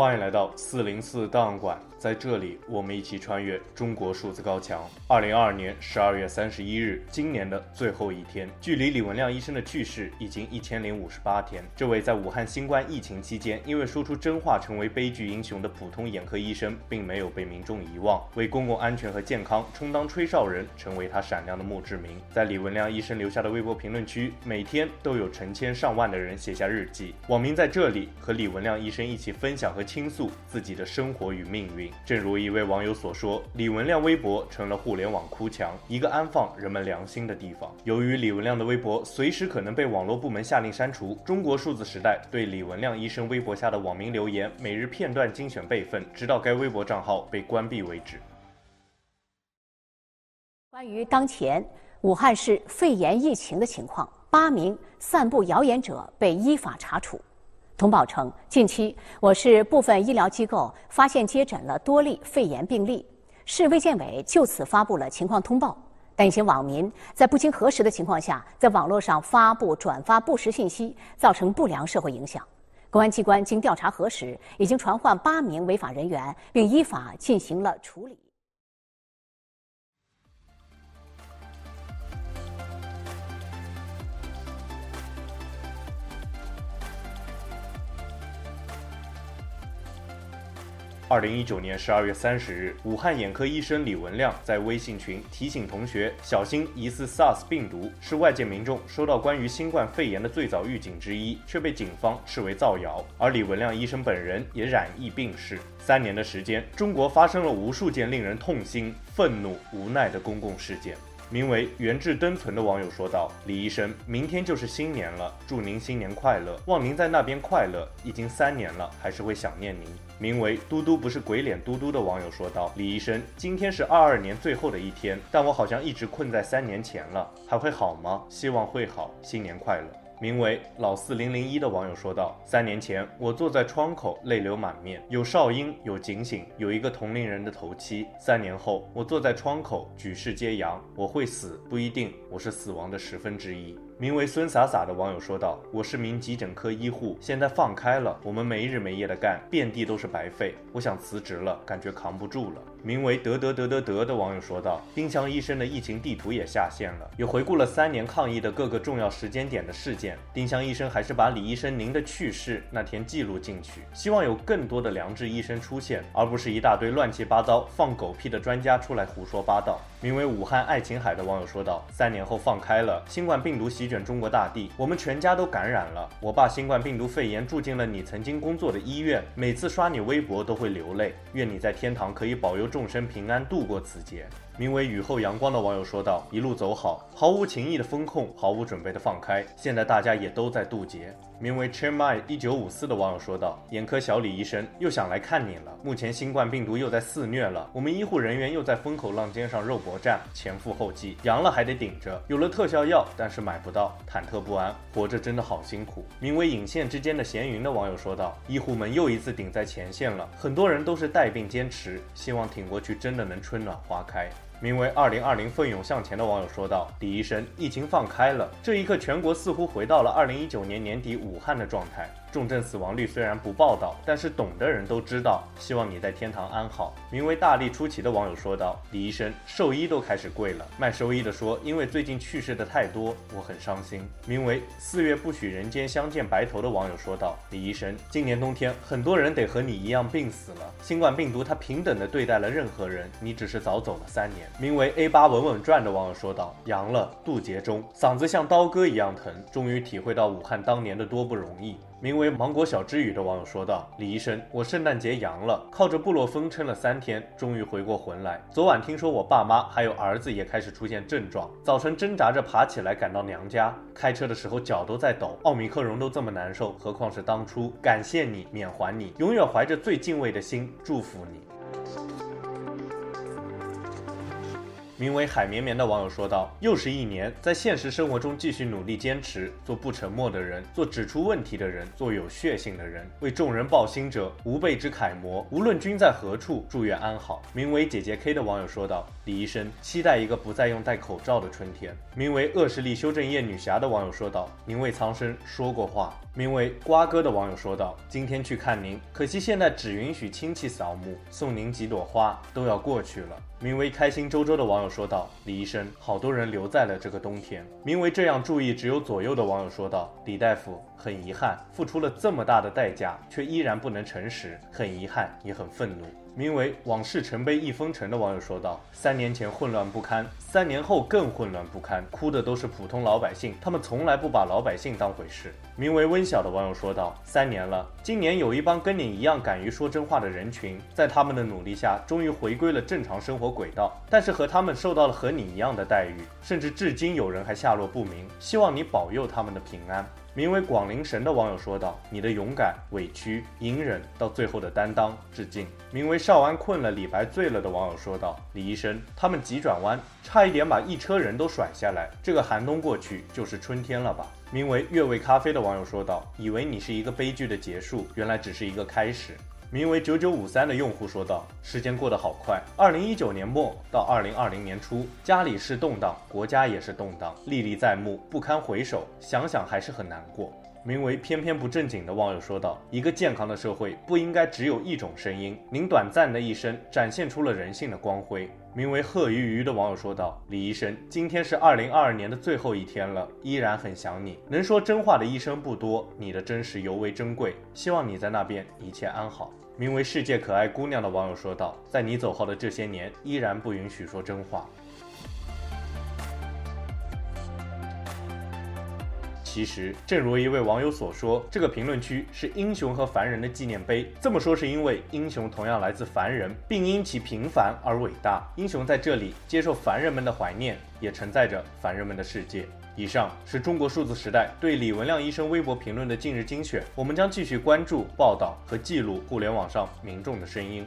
欢迎来到四零四档案馆，在这里，我们一起穿越中国数字高墙。二零二二年十二月三十一日，今年的最后一天，距离李文亮医生的去世已经一千零五十八天。这位在武汉新冠疫情期间因为说出真话成为悲剧英雄的普通眼科医生，并没有被民众遗忘，为公共安全和健康充当吹哨人，成为他闪亮的墓志铭。在李文亮医生留下的微博评论区，每天都有成千上万的人写下日记，网民在这里和李文亮医生一起分享和。倾诉自己的生活与命运，正如一位网友所说：“李文亮微博成了互联网哭墙，一个安放人们良心的地方。”由于李文亮的微博随时可能被网络部门下令删除，中国数字时代对李文亮医生微博下的网民留言每日片段精选备份，直到该微博账号被关闭为止。关于当前武汉市肺炎疫情的情况，八名散布谣言者被依法查处。通报称，近期我市部分医疗机构发现接诊了多例肺炎病例，市卫健委就此发布了情况通报。但一些网民在不经核实的情况下，在网络上发布、转发不实信息，造成不良社会影响。公安机关经调查核实，已经传唤八名违法人员，并依法进行了处理。二零一九年十二月三十日，武汉眼科医生李文亮在微信群提醒同学小心疑似 SARS 病毒，是外界民众收到关于新冠肺炎的最早预警之一，却被警方视为造谣。而李文亮医生本人也染疫病逝。三年的时间，中国发生了无数件令人痛心、愤怒、无奈的公共事件。名为“元志登存”的网友说道：“李医生，明天就是新年了，祝您新年快乐，望您在那边快乐。已经三年了，还是会想念您。”名为“嘟嘟不是鬼脸嘟嘟”的网友说道：“李医生，今天是二二年最后的一天，但我好像一直困在三年前了，还会好吗？希望会好，新年快乐。”名为老四零零一的网友说道：“三年前，我坐在窗口，泪流满面，有哨音，有警醒，有一个同龄人的头七。三年后，我坐在窗口，举世皆扬，我会死，不一定，我是死亡的十分之一。”名为孙洒洒的网友说道：“我是名急诊科医护，现在放开了，我们没日没夜的干，遍地都是白费，我想辞职了，感觉扛不住了。”名为得得得得得的网友说道：“丁香医生的疫情地图也下线了，也回顾了三年抗疫的各个重要时间点的事件。丁香医生还是把李医生您的去世那天记录进去，希望有更多的良知医生出现，而不是一大堆乱七八糟放狗屁的专家出来胡说八道。”名为武汉爱琴海的网友说道：“三年后放开了，新冠病毒袭卷中国大地，我们全家都感染了。我爸新冠病毒肺炎住进了你曾经工作的医院，每次刷你微博都会流泪。愿你在天堂可以保佑众生平安度过此劫。”名为雨后阳光的网友说道：“一路走好，毫无情意的封控，毫无准备的放开，现在大家也都在渡劫。”名为 Chermy 一九五四的网友说道：“眼科小李医生又想来看你了。目前新冠病毒又在肆虐了，我们医护人员又在风口浪尖上肉搏战，前赴后继，阳了还得顶着。有了特效药，但是买不到，忐忑不安，活着真的好辛苦。”名为隐线之间的闲云的网友说道：“医护们又一次顶在前线了，很多人都是带病坚持，希望挺过去，真的能春暖花开。”名为“二零二零奋勇向前”的网友说道：“李医生，疫情放开了，这一刻，全国似乎回到了二零一九年年底武汉的状态。”重症死亡率虽然不报道，但是懂的人都知道。希望你在天堂安好。名为大力出奇的网友说道：“李医生，寿衣都开始贵了。”卖寿衣的说：“因为最近去世的太多，我很伤心。”名为“四月不许人间相见白头”的网友说道：“李医生，今年冬天很多人得和你一样病死了。新冠病毒它平等的对待了任何人，你只是早走了三年。”名为 A 八稳稳转的网友说道：“阳了，渡劫中，嗓子像刀割一样疼，终于体会到武汉当年的多不容易。”名为芒果小之语的网友说道：“李医生，我圣诞节阳了，靠着布洛芬撑了三天，终于回过魂来。昨晚听说我爸妈还有儿子也开始出现症状，早晨挣扎着爬起来赶到娘家，开车的时候脚都在抖，奥密克戎都这么难受，何况是当初。感谢你，缅怀你，永远怀着最敬畏的心祝福你。”名为“海绵绵”的网友说道：“又是一年，在现实生活中继续努力坚持，做不沉默的人，做指出问题的人，做有血性的人，为众人抱薪者，吾辈之楷模。无论君在何处，祝愿安好。”名为“姐姐 K” 的网友说道：“李医生，期待一个不再用戴口罩的春天。”名为“恶势力修正液女侠”的网友说道：“您为苍生说过话。”名为“瓜哥”的网友说道：“今天去看您，可惜现在只允许亲戚扫墓，送您几朵花都要过去了。”名为“开心周周”的网友说道：“李医生，好多人留在了这个冬天。”名为“这样注意只有左右”的网友说道：“李大夫，很遗憾，付出了这么大的代价，却依然不能诚实，很遗憾，也很愤怒。”名为“往事成悲忆风尘”的网友说道：“三年前混乱不堪，三年后更混乱不堪，哭的都是普通老百姓，他们从来不把老百姓当回事。”名为“温晓”的网友说道：“三年了，今年有一帮跟你一样敢于说真话的人群，在他们的努力下，终于回归了正常生活轨道，但是和他们受到了和你一样的待遇，甚至至今有人还下落不明。希望你保佑他们的平安。”名为广陵神的网友说道：“你的勇敢、委屈、隐忍，到最后的担当，致敬。”名为少安困了，李白醉了的网友说道：“李医生，他们急转弯，差一点把一车人都甩下来。这个寒冬过去，就是春天了吧？”名为越位咖啡的网友说道：“以为你是一个悲剧的结束，原来只是一个开始。”名为九九五三的用户说道：“时间过得好快，二零一九年末到二零二零年初，家里是动荡，国家也是动荡，历历在目，不堪回首，想想还是很难过。”名为偏偏不正经的网友说道：“一个健康的社会不应该只有一种声音。您短暂的一生展现出了人性的光辉。”名为贺鱼鱼的网友说道：“李医生，今天是二零二二年的最后一天了，依然很想你。能说真话的医生不多，你的真实尤为珍贵。希望你在那边一切安好。”名为世界可爱姑娘的网友说道：“在你走后的这些年，依然不允许说真话。”其实，正如一位网友所说，这个评论区是英雄和凡人的纪念碑。这么说是因为英雄同样来自凡人，并因其平凡而伟大。英雄在这里接受凡人们的怀念，也承载着凡人们的世界。以上是中国数字时代对李文亮医生微博评论的近日精选。我们将继续关注、报道和记录互联网上民众的声音。